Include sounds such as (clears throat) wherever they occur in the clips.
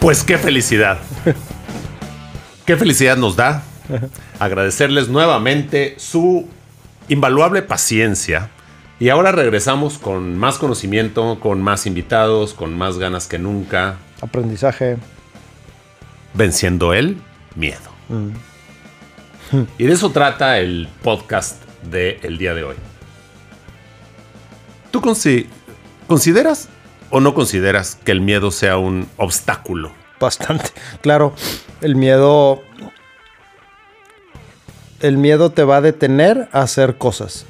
Pues qué felicidad. qué felicidad nos da agradecerles nuevamente su invaluable paciencia. Y ahora regresamos con más conocimiento, con más invitados, con más ganas que nunca. Aprendizaje. Venciendo el miedo. Y de eso trata el podcast del día de hoy. ¿Tú consideras o no consideras que el miedo sea un obstáculo? Bastante. Claro, el miedo. El miedo te va a detener a hacer cosas.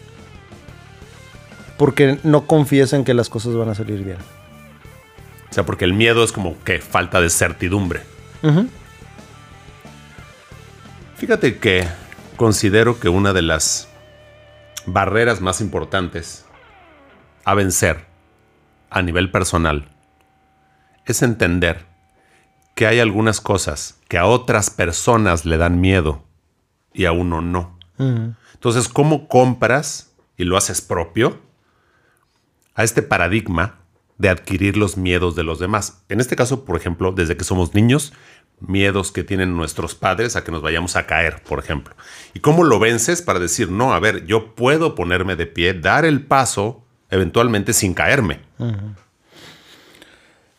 Porque no confíes en que las cosas van a salir bien. O sea, porque el miedo es como que falta de certidumbre. Fíjate que considero que una de las barreras más importantes a vencer a nivel personal es entender que hay algunas cosas que a otras personas le dan miedo y a uno no. Entonces, ¿cómo compras y lo haces propio a este paradigma de adquirir los miedos de los demás? En este caso, por ejemplo, desde que somos niños, miedos que tienen nuestros padres a que nos vayamos a caer, por ejemplo. ¿Y cómo lo vences para decir, no, a ver, yo puedo ponerme de pie, dar el paso eventualmente sin caerme?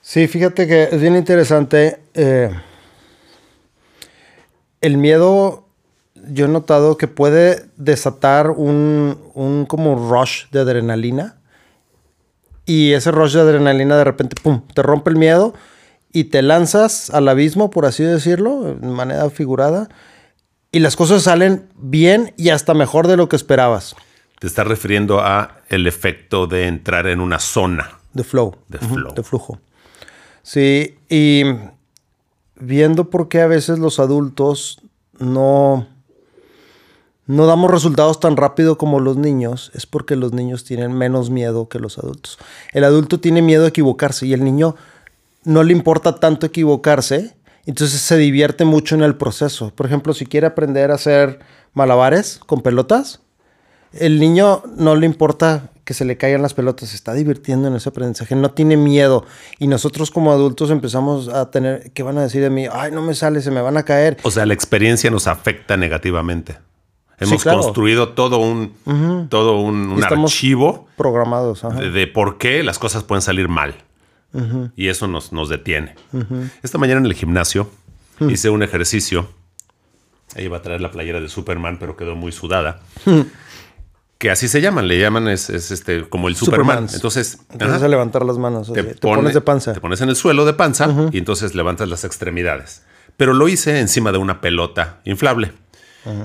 Sí, fíjate que es bien interesante. Eh, el miedo, yo he notado que puede desatar un, un, como rush de adrenalina. Y ese rush de adrenalina de repente, ¡pum!, te rompe el miedo y te lanzas al abismo, por así decirlo, de manera figurada. Y las cosas salen bien y hasta mejor de lo que esperabas. Te estás refiriendo a el efecto de entrar en una zona. De flow. De flow. de flujo. Sí, y viendo por qué a veces los adultos no, no damos resultados tan rápido como los niños, es porque los niños tienen menos miedo que los adultos. El adulto tiene miedo a equivocarse y el niño no le importa tanto equivocarse, entonces se divierte mucho en el proceso. Por ejemplo, si quiere aprender a hacer malabares con pelotas, el niño no le importa que se le caigan las pelotas, se está divirtiendo en ese aprendizaje, no tiene miedo. Y nosotros como adultos empezamos a tener, ¿qué van a decir de mí? Ay, no me sale, se me van a caer. O sea, la experiencia nos afecta negativamente. Hemos construido todo un, todo un, archivo programados de, por qué las cosas pueden salir mal. Y eso nos, nos detiene. Esta mañana en el gimnasio hice un ejercicio. Ahí iba a traer la playera de Superman, pero quedó muy sudada que así se llaman, le llaman es, este como el Superman. Entonces, empiezas a levantar las manos, te, pones de panza. Te pones en el suelo de panza y entonces levantas las extremidades. Pero lo hice encima de una pelota inflable.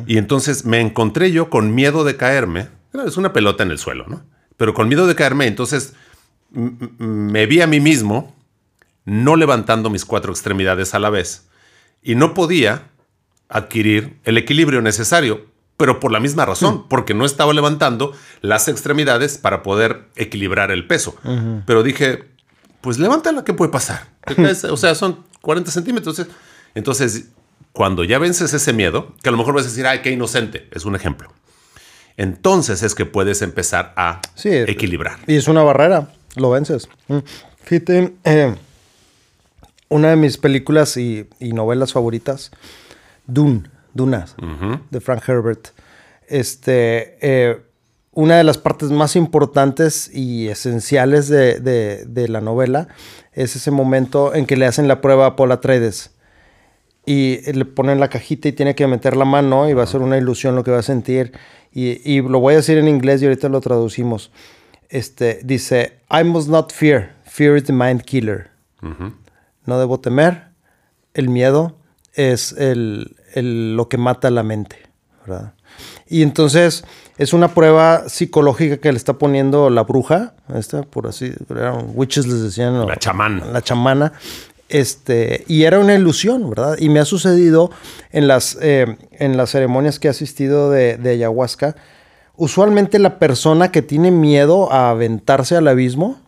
Y entonces me encontré yo con miedo de caerme. Es una pelota en el suelo, ¿no? Pero con miedo de caerme, entonces me vi a mí mismo no levantando mis cuatro extremidades a la vez y no podía adquirir el equilibrio necesario pero por la misma razón, mm. porque no estaba levantando las extremidades para poder equilibrar el peso. Pero dije, pues levántala, ¿qué puede pasar? o sea, son 40 centímetros. Entonces, cuando ya vences ese miedo, que a lo mejor vas a decir, ay, qué inocente, es un ejemplo. Entonces es que puedes empezar a equilibrar. Y es una barrera, lo vences. Mm. Fíjate, eh, una de mis películas y, y novelas favoritas, Dune Dunas, de Frank Herbert. Este, eh, una de las partes más importantes y esenciales de, la novela es ese momento en que le hacen la prueba a Paul Atreides. Y le ponen la cajita y tiene que meter la mano y va a ser una ilusión lo que va a sentir. Y, lo voy a decir en inglés y ahorita lo traducimos. Este, dice, I must not fear. Fear is the mind killer. No debo temer. El miedo es el, lo que mata la mente, ¿verdad? Y entonces es una prueba psicológica que le está poniendo la bruja, esta, por así, witches les decían. La chamana. La chamana. Este, y era una ilusión, ¿verdad? Y me ha sucedido en las, eh, en las ceremonias que he asistido de, de ayahuasca. Usualmente la persona que tiene miedo a aventarse al abismo,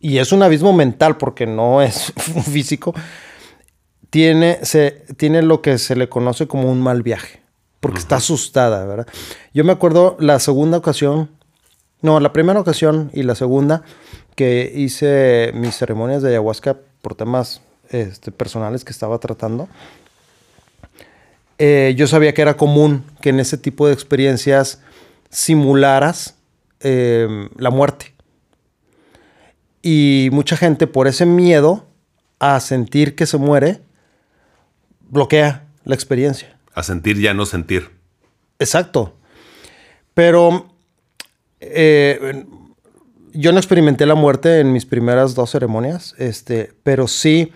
y es un abismo mental porque no es (laughs) físico, tiene, se, tiene lo que se le conoce como un mal viaje, porque está asustada, ¿verdad? Yo me acuerdo la segunda ocasión, no, la primera ocasión y la segunda que hice mis ceremonias de ayahuasca por temas este, personales que estaba tratando. Eh, yo sabía que era común que en ese tipo de experiencias simularas eh, la muerte. Y mucha gente por ese miedo a sentir que se muere, bloquea la experiencia. A sentir ya no sentir. Exacto. Pero eh, yo no experimenté la muerte en mis primeras dos ceremonias, este, pero sí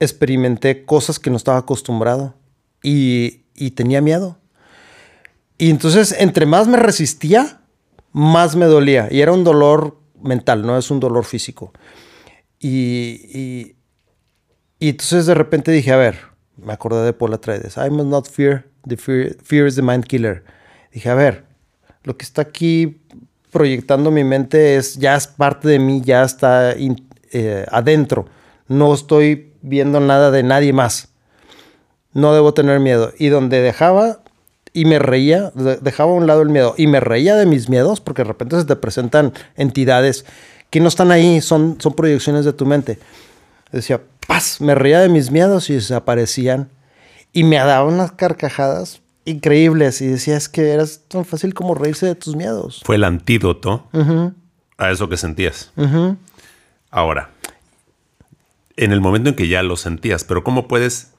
experimenté cosas que no estaba acostumbrado y, y tenía miedo. Y entonces, entre más me resistía, más me dolía. Y era un dolor mental, no es un dolor físico. Y, y, y entonces de repente dije, a ver, me acordé de Paul Atreides. I must not fear. The fear, fear is the mind killer. Dije, a ver, lo que está aquí proyectando mi mente es ya es parte de mí, ya está eh, adentro. No estoy viendo nada de nadie más. No debo tener miedo. Y donde dejaba y me reía, dejaba a un lado el miedo y me reía de mis miedos porque de repente se te presentan entidades que no están ahí, son, son proyecciones de tu mente. Decía, paz, me reía de mis miedos y desaparecían y me daba unas carcajadas increíbles y decía, es que eras tan fácil como reírse de tus miedos. Fue el antídoto a eso que sentías. Ahora, en el momento en que ya lo sentías, pero ¿cómo puedes,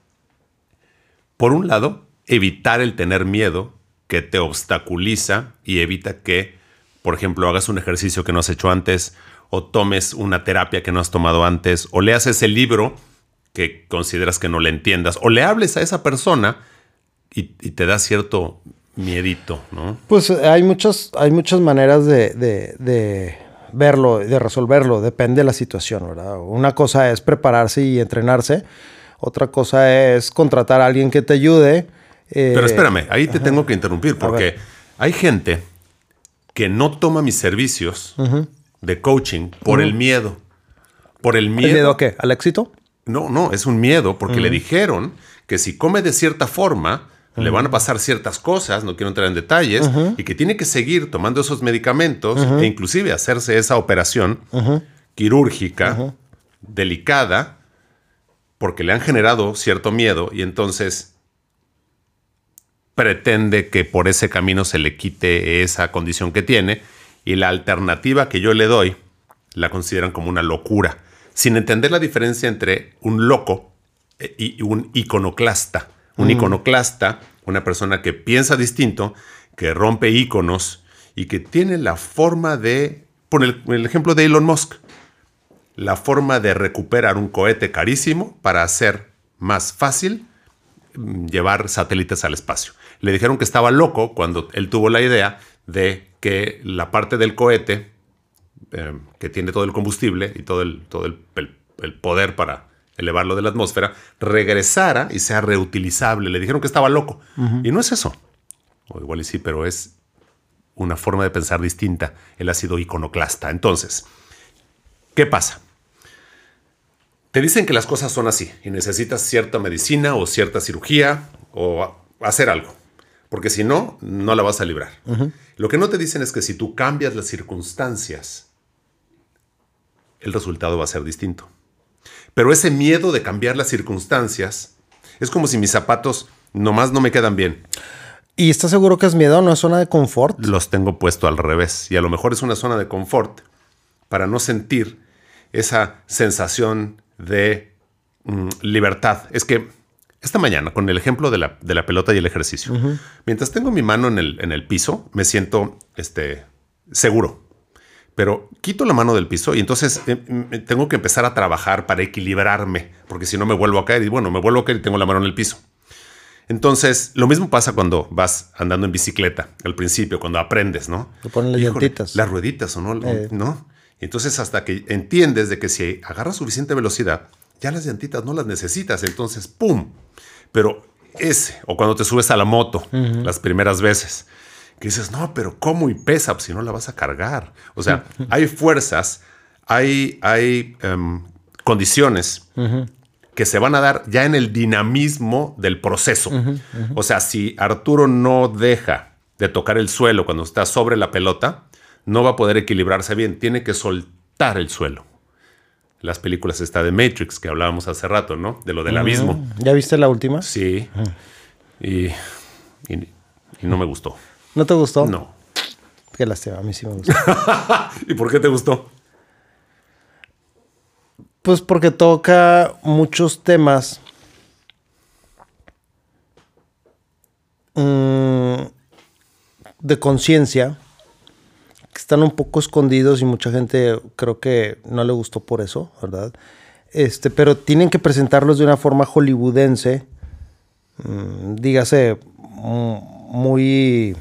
por un lado, evitar el tener miedo que te obstaculiza y evita que, por ejemplo, hagas un ejercicio que no has hecho antes o tomes una terapia que no has tomado antes o leas ese libro que consideras que no le entiendas o le hables a esa persona y, te da cierto miedito, ¿no? Pues hay muchas, hay muchas maneras de, de, de verlo, de resolverlo, depende de la situación, ¿verdad? Una cosa es prepararse y entrenarse, otra cosa es contratar a alguien que te ayude pero eh, espérame, ahí te tengo que interrumpir porque hay gente que no toma mis servicios de coaching por el miedo. Por el miedo. ¿El miedo a qué? ¿Al éxito? No, no, es un miedo porque le dijeron que si come de cierta forma, le van a pasar ciertas cosas, no quiero entrar en detalles, y que tiene que seguir tomando esos medicamentos e inclusive hacerse esa operación quirúrgica delicada porque le han generado cierto miedo y entonces pretende que por ese camino se le quite esa condición que tiene y la alternativa que yo le doy la consideran como una locura, sin entender la diferencia entre un loco eh, y un iconoclasta. Un iconoclasta, una persona que piensa distinto, que rompe iconos y que tiene la forma de, por el, el ejemplo de Elon Musk, la forma de recuperar un cohete carísimo para hacer más fácil mm, llevar satélites al espacio. Le dijeron que estaba loco cuando él tuvo la idea de que la parte del cohete, eh, que tiene todo el combustible y todo el, todo el, poder para elevarlo de la atmósfera, regresara y sea reutilizable. Le dijeron que estaba loco. Y no es eso. O igual y sí, pero es una forma de pensar distinta. Él ha sido iconoclasta. Entonces, ¿qué pasa? Te dicen que las cosas son así y necesitas cierta medicina o cierta cirugía o hacer algo porque si no, no la vas a librar. Lo que no te dicen es que si tú cambias las circunstancias, el resultado va a ser distinto. Pero ese miedo de cambiar las circunstancias es como si mis zapatos nomás no me quedan bien. ¿Y estás seguro que es miedo, no es zona de confort? Los tengo puesto al revés. Y a lo mejor es una zona de confort para no sentir esa sensación de mm, libertad. Es que esta mañana, con el ejemplo de la, de la pelota y el ejercicio, mientras tengo mi mano en el, en el piso, me siento este, seguro. Pero quito la mano del piso y entonces eh, tengo que empezar a trabajar para equilibrarme, porque si no me vuelvo a caer y bueno, me vuelvo a caer y tengo la mano en el piso. Entonces, lo mismo pasa cuando vas andando en bicicleta al principio, cuando aprendes, ¿no? Te ponen las llantitas. Las rueditas o no, eh. ¿no? Entonces, hasta que entiendes de que si agarras suficiente velocidad, ya las llantitas no las necesitas, entonces, ¡pum! Pero ese, o cuando te subes a la moto, las primeras veces, que dices, no, pero ¿cómo y pesa? Pues si no la vas a cargar. O sea, hay fuerzas, hay, hay em, condiciones que se van a dar ya en el dinamismo del proceso. O sea, si Arturo no deja de tocar el suelo cuando está sobre la pelota, no va a poder equilibrarse bien, tiene que soltar el suelo. Las películas está de Matrix, que hablábamos hace rato, ¿no? De lo del abismo. ¿Ya viste la última? Sí. Y, y, no me gustó. ¿No te gustó? No. Qué lástima, a mí sí me gustó. (laughs) ¿Y por qué te gustó? Pues porque toca muchos temas mm, de conciencia están un poco escondidos y mucha gente creo que no le gustó por eso, ¿verdad? Este, pero tienen que presentarlos de una forma hollywoodense, mm, dígase, mm, muy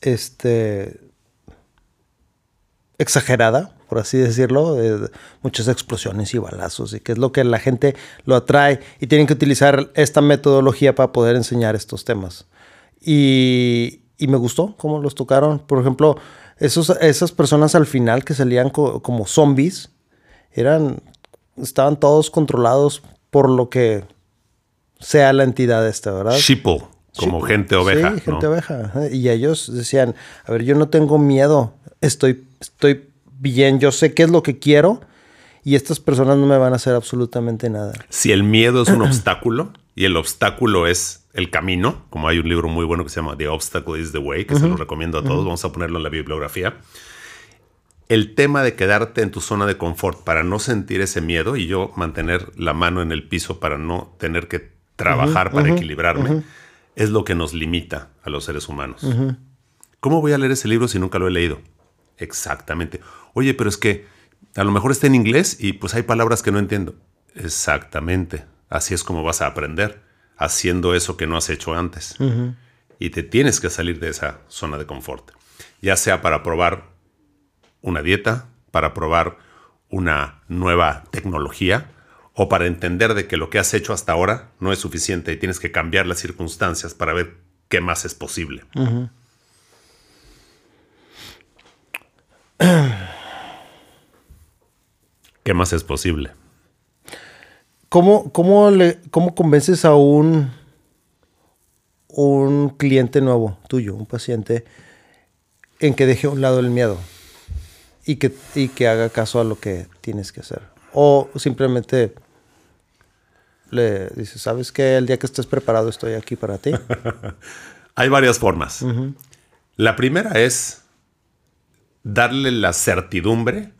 este exagerada, por así decirlo, muchas explosiones y balazos, y que es lo que la gente lo atrae, y tienen que utilizar esta metodología para poder enseñar estos temas. Y, y me gustó cómo los tocaron. Por ejemplo, esos, esas personas al final que salían como zombies, eran, estaban todos controlados por lo que sea la entidad esta, ¿verdad? Sheeple, como gente oveja. Sí, gente oveja. Y ellos decían, a ver, yo no tengo miedo, estoy, estoy bien, yo sé qué es lo que quiero y estas personas no me van a hacer absolutamente nada. Si el miedo es un (clears throat) obstáculo y el obstáculo es el camino, como hay un libro muy bueno que se llama The Obstacle is the Way, que se lo recomiendo a todos, vamos a ponerlo en la bibliografía. El tema de quedarte en tu zona de confort para no sentir ese miedo y yo mantener la mano en el piso para no tener que trabajar para equilibrarme, es lo que nos limita a los seres humanos. ¿Cómo voy a leer ese libro si nunca lo he leído? Exactamente. Oye, pero es que a lo mejor está en inglés y pues hay palabras que no entiendo. Exactamente. Así es como vas a aprender, haciendo eso que no has hecho antes. Y te tienes que salir de esa zona de confort. Ya sea para probar una dieta, para probar una nueva tecnología o para entender de que lo que has hecho hasta ahora no es suficiente y tienes que cambiar las circunstancias para ver qué más es posible. ¿Qué más es posible? ¿Cómo, cómo, le, cómo convences a un, un cliente nuevo tuyo, un paciente, en que deje a un lado el miedo y que, y que haga caso a lo que tienes que hacer? O simplemente le dices, ¿sabes que El día que estés preparado estoy aquí para ti. (laughs) Hay varias formas. La primera es darle la certidumbre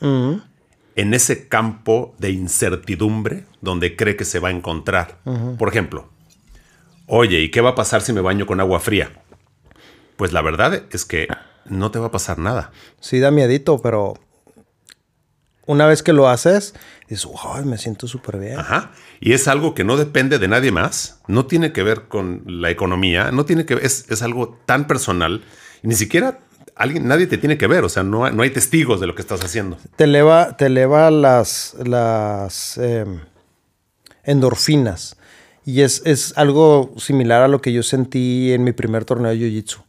en ese campo de incertidumbre donde cree que se va a encontrar. Por ejemplo, oye, ¿y qué va a pasar si me baño con agua fría? Pues la verdad es que no te va a pasar nada. Sí, da miedito, pero una vez que lo haces, dices, wow, me siento súper bien. Ajá. Y es algo que no depende de nadie más, no tiene que ver con la economía, no tiene que es, es algo tan personal, ni siquiera alguien, nadie te tiene que ver, o sea, no, no hay testigos de lo que estás haciendo. Te eleva, te eleva las, las em, endorfinas. Y es, es, algo similar a lo que yo sentí en mi primer torneo de Jiu-Jitsu.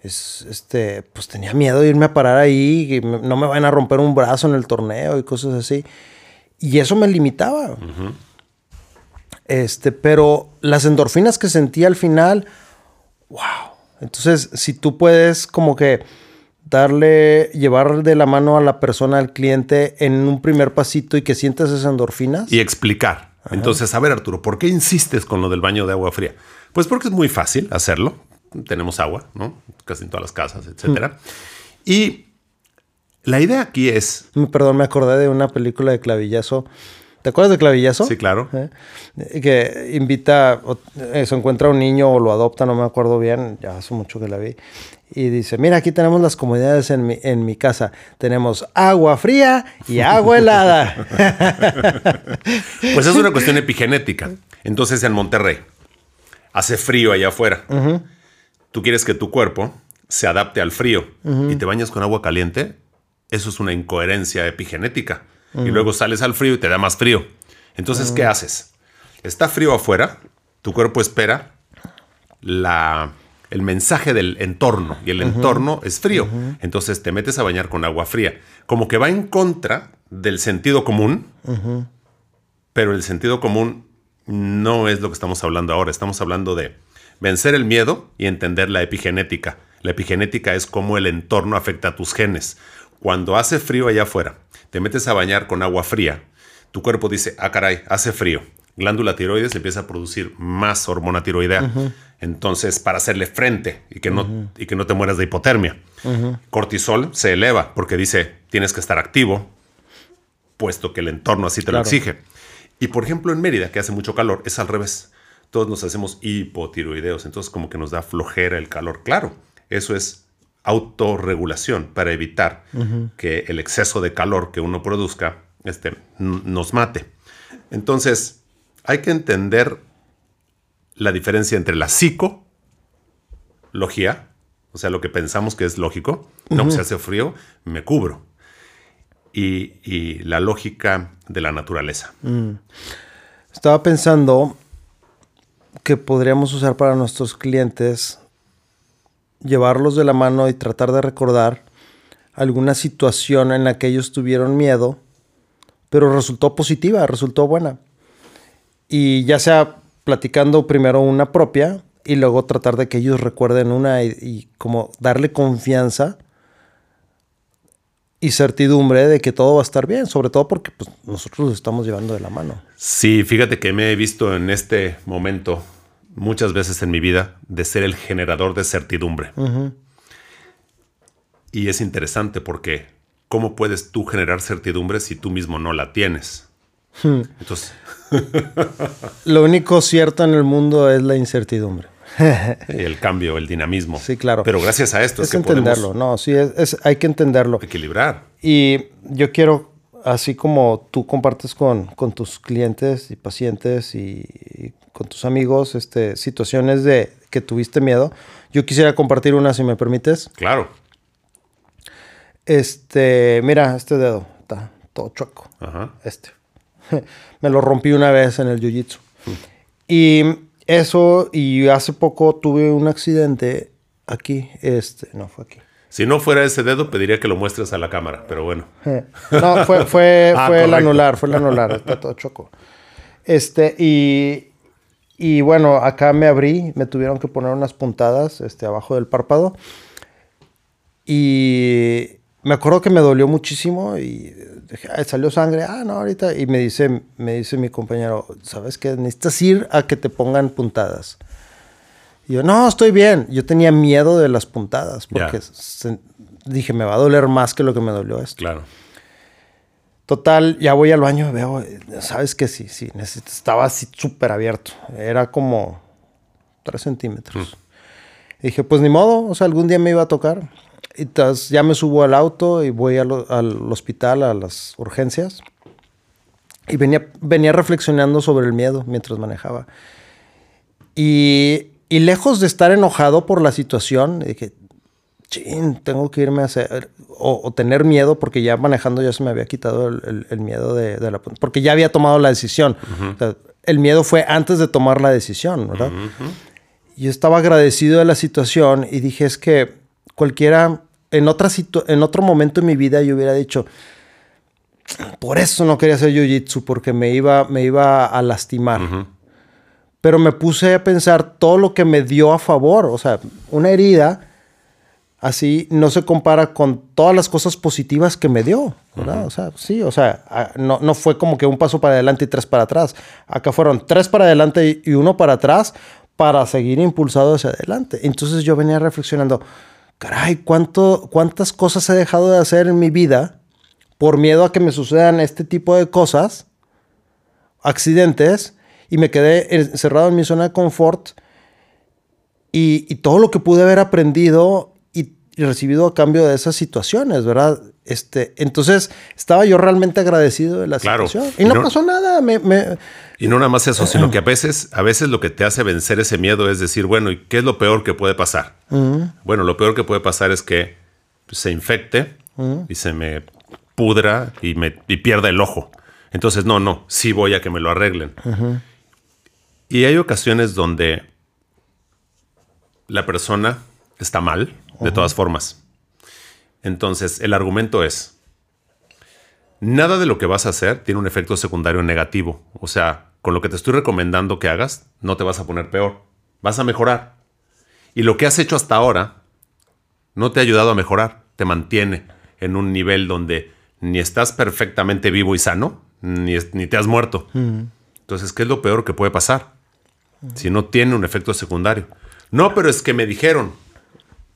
Es, este, pues tenía miedo de irme a parar ahí, que no me van a romper un brazo en el torneo y cosas así. Y eso me limitaba. Este, pero las endorfinas que sentí al final, wow, entonces, si tú puedes como que darle, llevar de la mano a la persona, al cliente, en un primer pasito y que sientas esas endorfinas. Y explicar. Entonces, a ver, Arturo, ¿por qué insistes con lo del baño de agua fría? Pues porque es muy fácil hacerlo. Tenemos agua, ¿no? Casi en todas las casas, etcétera. Y la idea aquí es. Perdón, me acordé de una película de clavillazo ¿Te acuerdas de Clavillazo? Sí, claro. ¿Eh? Que invita, eh, se encuentra un niño o lo adopta, no me acuerdo bien, ya hace mucho que la vi. Y dice, mira, aquí tenemos las comodidades en mi, en mi casa. Tenemos agua fría y agua helada. (laughs) pues es una cuestión epigenética. Entonces en Monterrey hace frío allá afuera. Tú quieres que tu cuerpo se adapte al frío y te bañas con agua caliente. Eso es una incoherencia epigenética. Y luego sales al frío y te da más frío. Entonces, ¿qué haces? Está frío afuera, tu cuerpo espera la, el mensaje del entorno y el entorno es frío. Entonces te metes a bañar con agua fría. Como que va en contra del sentido común, pero el sentido común no es lo que estamos hablando ahora. Estamos hablando de vencer el miedo y entender la epigenética. La epigenética es cómo el entorno afecta a tus genes. Cuando hace frío allá afuera, te metes a bañar con agua fría, tu cuerpo dice, ah, caray, hace frío. Glándula tiroides empieza a producir más hormona tiroidea. Entonces, para hacerle frente y que, no, y que no te mueras de hipotermia. Cortisol se eleva porque dice, tienes que estar activo, puesto que el entorno así te lo exige. Y por ejemplo, en Mérida, que hace mucho calor, es al revés. Todos nos hacemos hipotiroideos, entonces como que nos da flojera el calor. Claro, eso es autorregulación para evitar que el exceso de calor que uno produzca este, nos mate. Entonces, hay que entender la diferencia entre la psicología, o sea, lo que pensamos que es lógico, no, se hace frío, me cubro, y, la lógica de la naturaleza. Mm. Estaba pensando que podríamos usar para nuestros clientes, llevarlos de la mano y tratar de recordar alguna situación en la que ellos tuvieron miedo, pero resultó positiva, resultó buena. Y ya sea platicando primero una propia y luego tratar de que ellos recuerden una y, como darle confianza y certidumbre de que todo va a estar bien, sobre todo porque pues, nosotros los estamos llevando de la mano. Sí, fíjate que me he visto en este momento muchas veces en mi vida de ser el generador de certidumbre. Y es interesante porque ¿cómo puedes tú generar certidumbre si tú mismo no la tienes? Hmm. Entonces... (laughs) Lo único cierto en el mundo es la incertidumbre. (laughs) el cambio, el dinamismo. Sí, claro. Pero gracias a esto es, que entenderlo. No, sí, es, hay que entenderlo. Equilibrar. Y yo quiero, así como tú compartes con, con tus clientes y pacientes y, con tus amigos este, situaciones de que tuviste miedo, yo quisiera compartir una, si me permites. Claro. Este, mira, este dedo está todo chueco. Ajá. Este. (laughs) Me lo rompí una vez en el jiu-jitsu. Y eso, y hace poco tuve un accidente aquí. Este, no fue aquí. Si no fuera ese dedo, pediría que lo muestres a la cámara, pero bueno. (laughs) No, fue, fue, (laughs) ah, fue el anular, fue el anular, está todo choco. Este, y, y bueno, acá me abrí, me tuvieron que poner unas puntadas este, abajo del párpado. Y me acuerdo que me dolió muchísimo y dije, salió sangre, ah, no, ahorita. Y me dice, me dice mi compañero, ¿sabes qué? Necesitas ir a que te pongan puntadas. Y yo, no, estoy bien. Yo tenía miedo de las puntadas porque dije, me va a doler más que lo que me dolió esto. Claro. Total, ya voy al baño, veo, sabes que sí, sí, estaba así súper abierto. Era como 3 centímetros. Mm. dije, pues ni modo, o sea, algún día me iba a tocar. Y ya me subo al auto y voy al, hospital, a las urgencias. Y venía, venía reflexionando sobre el miedo mientras manejaba. Y, y lejos de estar enojado por la situación, dije, chin, tengo que irme a hacer, o, tener miedo, porque ya manejando ya se me había quitado el, el, miedo de, de, la... Porque ya había tomado la decisión. el miedo fue antes de tomar la decisión, ¿verdad? Yo estaba agradecido de la situación y dije, es que cualquiera en, otra en otro momento en mi vida yo hubiera dicho, por eso no quería hacer jiu-jitsu, porque me iba, me iba a lastimar. Pero me puse a pensar todo lo que me dio a favor. O sea, una herida así no se compara con todas las cosas positivas que me dio. ¿verdad? O sea, sí, o sea, no, no, fue como que un paso para adelante y tres para atrás. Acá fueron tres para adelante y uno para atrás para seguir impulsado hacia adelante. Entonces yo venía reflexionando, caray, ¿cuánto, ¿cuántas cosas he dejado de hacer en mi vida por miedo a que me sucedan este tipo de cosas, accidentes, y me quedé encerrado en mi zona de confort y, todo lo que pude haber aprendido y, recibido a cambio de esas situaciones, ¿verdad? Este, entonces estaba yo realmente agradecido de la situación. Y no, pasó nada. Me, y no nada más eso, sino que a veces, a veces lo que te hace vencer ese miedo es decir, bueno, ¿y qué es lo peor que puede pasar? Bueno, lo peor que puede pasar es que se infecte y se me pudra y, me, y pierda el ojo. Entonces, no, no, sí voy a que me lo arreglen. Y hay ocasiones donde la persona está mal, de todas formas. Entonces, el argumento es, nada de lo que vas a hacer tiene un efecto secundario negativo. O sea, con lo que te estoy recomendando que hagas, no te vas a poner peor, vas a mejorar. Y lo que has hecho hasta ahora no te ha ayudado a mejorar, te mantiene en un nivel donde ni estás perfectamente vivo y sano, ni, ni te has muerto. Entonces, ¿qué es lo peor que puede pasar? Si no tiene un efecto secundario. No, pero es que me dijeron.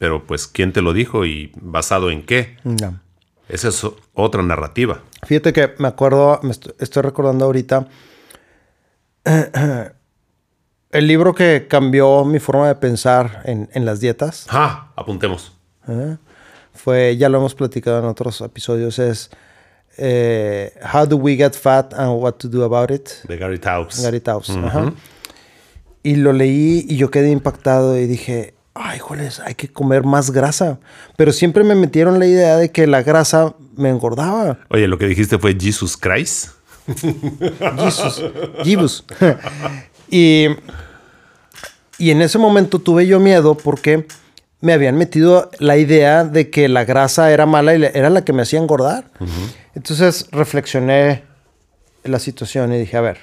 Pero pues, ¿quién te lo dijo y basado en qué? No. Esa es otra narrativa. Fíjate que me acuerdo, me estoy, estoy recordando ahorita (clears throat) el libro que cambió mi forma de pensar en, en las dietas. Ah, apuntemos. ¿eh? Fue, ya lo hemos platicado en otros episodios, es eh, How Do We Get Fat and What to Do About It. De Gary Taubes. Gary Taubes. ajá. Y lo leí y yo quedé impactado y dije, ay, joles, hay que comer más grasa. Pero siempre me metieron la idea de que la grasa me engordaba. Oye, lo que dijiste fue Jesus Christ. (laughs) Jesus. Jesus. (laughs) y, y en ese momento tuve yo miedo porque me habían metido la idea de que la grasa era mala y era la que me hacía engordar. Entonces reflexioné la situación y dije, a ver,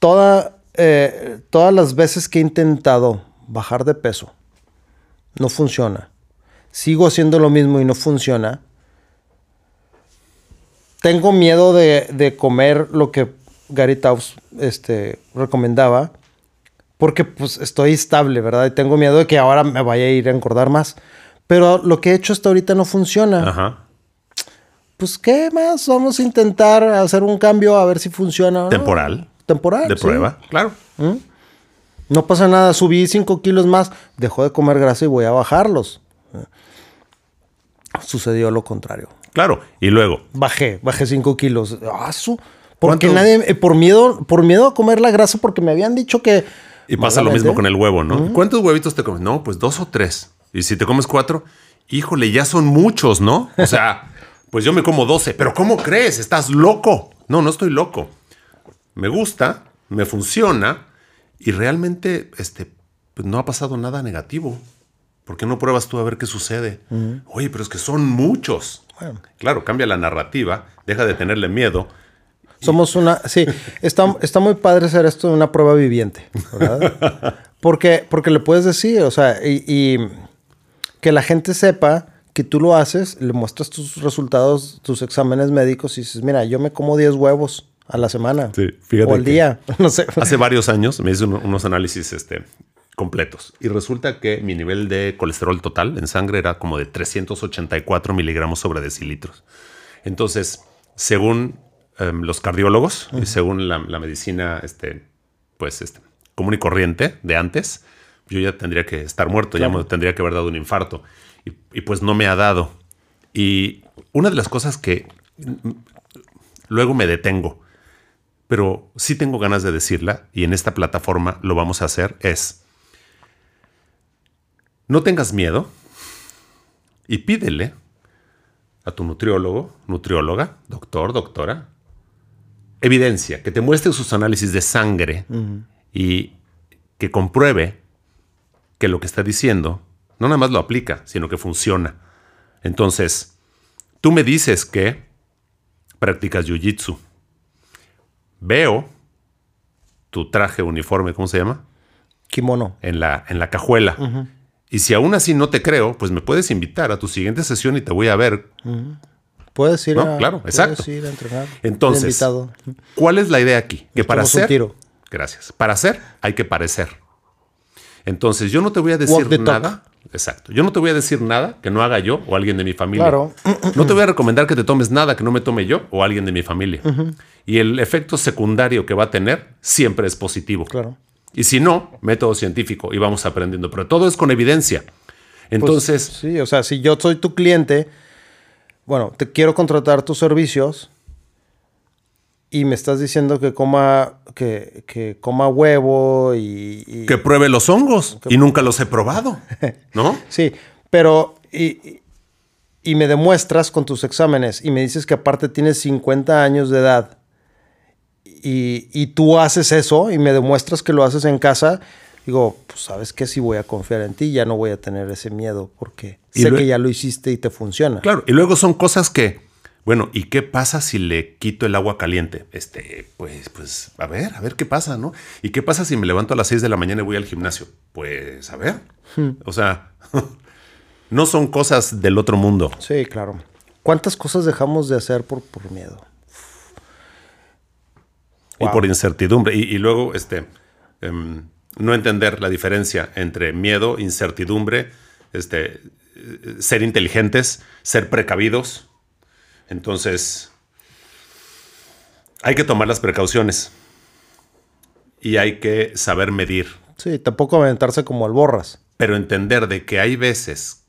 toda, eh, todas las veces que he intentado bajar de peso, no funciona. Sigo haciendo lo mismo y no funciona. Tengo miedo de, de comer lo que Gary Taubes este, recomendaba. Porque pues estoy estable, ¿verdad? Y tengo miedo de que ahora me vaya a ir a engordar más. Pero lo que he hecho hasta ahorita no funciona. Ajá. Pues, ¿qué más? Vamos a intentar hacer un cambio a ver si funciona. Temporal. Temporal. De sí. prueba. Claro. No pasa nada. Subí 5 kilos más. Dejó de comer grasa y voy a bajarlos. Sucedió lo contrario. Claro. Y luego, Bajé, bajé 5 kilos. Ah, su- Porque ¿Cuánto? nadie, eh, por miedo, por miedo a comer la grasa, porque me habían dicho que. y pasa lo mismo con el huevo, ¿no? ¿Cuántos huevitos te comes? No, pues dos o tres. Y si te comes cuatro, híjole, ya son muchos, ¿no? O sea, (laughs) pues yo me como doce. Pero ¿cómo crees? Estás loco. No, no estoy loco. Me gusta, me funciona y realmente, este, pues no ha pasado nada negativo. ¿Por qué no pruebas tú a ver qué sucede? Oye, pero es que son muchos. Bueno. Claro, cambia la narrativa, deja de tenerle miedo. Somos una. Sí, está, está muy padre hacer esto de una prueba viviente, ¿verdad? (laughs) Porque, porque le puedes decir, o sea, y, y que la gente sepa que tú lo haces, le muestras tus resultados, tus exámenes médicos y dices, mira, yo me como 10 huevos a la semana. Sí, fíjate O al día, (laughs) no sé. Hace varios años me hice uno- unos análisis este, completos y resulta que mi nivel de colesterol total en sangre era como de 384 miligramos sobre decilitros. Entonces, según em, los cardiólogos y según la, la medicina este, pues, este, común y corriente de antes, yo ya tendría que estar muerto, ya me tendría que haber dado un infarto. Y, y pues no me ha dado. Y una de las cosas que mm, luego me detengo pero sí tengo ganas de decirla y en esta plataforma lo vamos a hacer, es, no tengas miedo y pídele a tu nutriólogo, nutrióloga, doctor, doctora, evidencia, que te muestre sus análisis de sangre y que compruebe que lo que está diciendo no nada más lo aplica, sino que funciona. Entonces, tú me dices que practicas jiu-jitsu veo tu traje uniforme, ¿cómo se llama? Kimono. En la, en la cajuela. Y si aún así no te creo, pues me puedes invitar a tu siguiente sesión y te voy a ver. Puedes ir No, a. claro, puedes exacto. ir a entrenar. Entonces. ¿cuál es la idea aquí? Que para echamos un hacer... tiro. Gracias. Para hacer hay que parecer. Entonces, yo no te voy a decir talk. Exacto. Yo no te voy a decir nada que no haga yo o alguien de mi familia. Claro. No te voy a recomendar que te tomes nada que no me tome yo o alguien de mi familia. Y el efecto secundario que va a tener siempre es positivo. Claro. Y si no, método científico y vamos aprendiendo. Pero todo es con evidencia. Entonces, Pues, sí, o sea, si yo soy tu cliente, bueno, te quiero contratar tus servicios y me estás diciendo que coma, que, que coma huevo y, y- que pruebe los hongos. Y nunca los he probado. (laughs) ¿No? Sí, pero y, y- me demuestras con tus exámenes y me dices que aparte tienes 50 años de edad y, y tú haces eso y me demuestras que lo haces en casa, digo, pues sabes que si voy a confiar en ti, ya no voy a tener ese miedo porque Y sé que ya lo hiciste y te funciona. Claro, y luego son cosas que, bueno, ¿y qué pasa si le quito el agua caliente? Este, pues, pues, a ver, a ver qué pasa, ¿no? ¿Y qué pasa si me levanto a las 6 de la mañana y voy al gimnasio? Pues, a ver. O sea, (laughs) no son cosas del otro mundo. Sí, claro. ¿Cuántas cosas dejamos de hacer por, por miedo? y Wow. por incertidumbre. Y, y luego, este, em, no entender la diferencia entre miedo, incertidumbre, este, eh, ser inteligentes, ser precavidos. Entonces, hay que tomar las precauciones y hay que saber medir, Sí, tampoco aventarse como alborras. pero entender de que hay veces,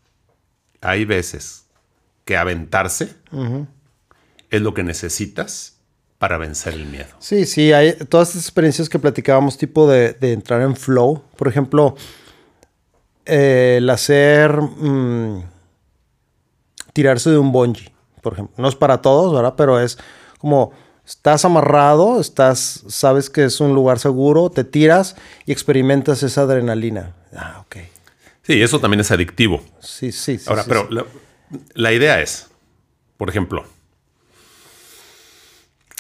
hay veces que aventarse es lo que necesitas para vencer el miedo. Sí, sí, hay todas estas experiencias que platicábamos, tipo de, de entrar en flow. Por ejemplo, eh, el hacer mm, tirarse de un bungee, por ejemplo. No es para todos, ¿verdad? Pero es como estás amarrado, estás, sabes que es un lugar seguro, te tiras y experimentas esa adrenalina. Ah, ok. Sí, eso también es adictivo. Sí, sí, sí. Ahora, sí, pero sí. La, la idea es, por ejemplo,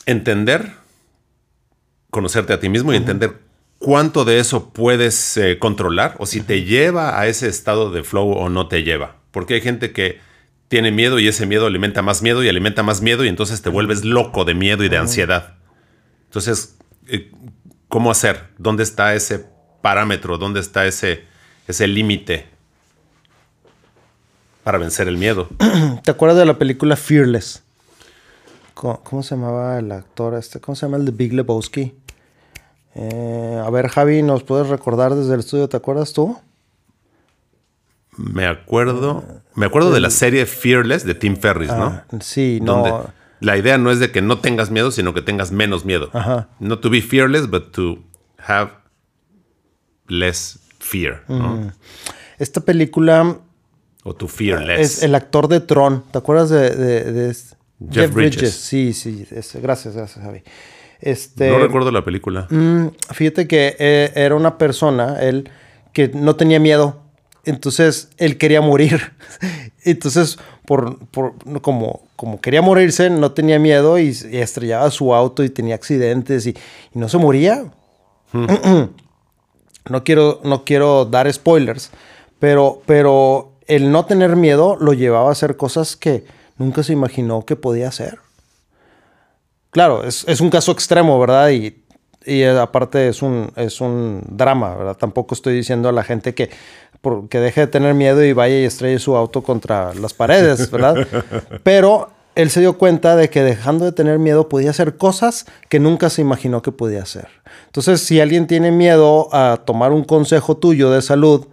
entender, conocerte a ti mismo y entender cuánto de eso puedes eh, controlar o si te lleva a ese estado de flow o no te lleva. Porque hay gente que tiene miedo y ese miedo alimenta más miedo y alimenta más miedo y entonces te vuelves loco de miedo y de ansiedad. Entonces, eh, ¿cómo hacer? ¿Dónde está ese parámetro? ¿Dónde está ese, ese límite para vencer el miedo? (clears throat) ¿Te acuerdas de la película Fearless? ¿Cómo, cómo se llamaba el actor este? ¿Cómo se llama el de Big Lebowski? Eh, a ver, Javi, ¿nos puedes recordar desde el estudio? ¿Te acuerdas tú? Me acuerdo, me acuerdo de la serie Fearless de Tim Ferriss, ¿no? Ah, sí, no. Donde la idea no es de que no tengas miedo, sino que tengas menos miedo. Ajá. No to be fearless, but to have less fear, ¿no? Esta película O to fear less. es el actor de Tron. ¿Te acuerdas de, de- de este? Jeff Bridges. Sí, sí. ese. Gracias, gracias, Javi. Este, No recuerdo la película. Mm, fíjate que eh, era una persona, él, que no tenía miedo. Entonces, él quería morir. (laughs) Entonces, por, por- como, como quería morirse, no tenía miedo y, estrellaba su auto y tenía accidentes y, no se moría. (clears throat) no, quiero, no quiero dar spoilers, pero, pero el no tener miedo lo llevaba a hacer cosas que nunca se imaginó que podía hacer. Claro, es, es un caso extremo, ¿verdad? Y, y aparte es un, es un drama, ¿verdad? Tampoco estoy diciendo a la gente que, por- que deje de tener miedo y vaya y estrelle su auto contra las paredes, (laughs) ¿verdad? Pero él se dio cuenta de que dejando de tener miedo podía hacer cosas que nunca se imaginó que podía hacer. Entonces, si alguien tiene miedo a tomar un consejo tuyo de salud,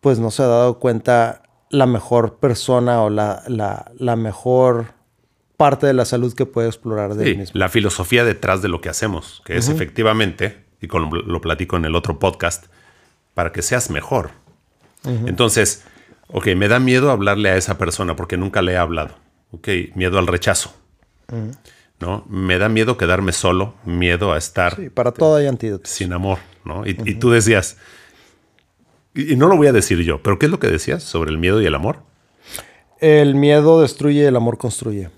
pues no se ha dado cuenta la mejor persona o la, la, la mejor parte de la salud que puede explorar de Sí, él mismo. la filosofía detrás de lo que hacemos, que es efectivamente, y con, lo platico en el otro podcast, para que seas mejor. Entonces, ok, me da miedo hablarle a esa persona porque nunca le he hablado. Ok, miedo al rechazo. ¿No? Me da miedo quedarme solo, miedo a estar Sí, para todo hay antídotos. sin amor, ¿no? Y, y tú decías, y, y no lo voy a decir yo, pero ¿qué es lo que decías sobre el miedo y el amor? El miedo destruye, el amor construye.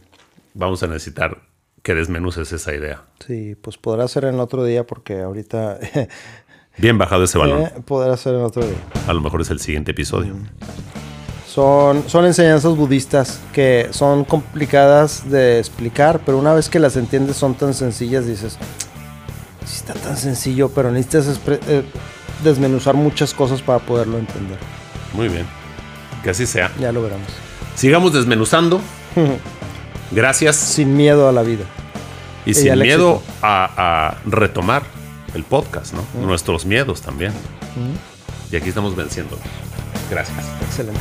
Vamos a necesitar que desmenuces esa idea. Sí, pues podrá ser en otro día porque ahorita (laughs) Bien bajado ese balón. eh, podrá ser en otro día. A lo mejor es el siguiente episodio. Son, son enseñanzas budistas que son complicadas de explicar, pero una vez que las entiendes son tan sencillas, dices, sí está tan sencillo, pero necesitas eh, desmenuzar muchas cosas para poderlo entender. Muy bien. Que así sea. Ya lo veremos. Sigamos desmenuzando. (laughs) Gracias. Sin miedo a la vida. Y Y sin miedo a, a retomar el podcast, ¿no? Nuestros miedos también. Y aquí estamos venciendo. Gracias. Excelente.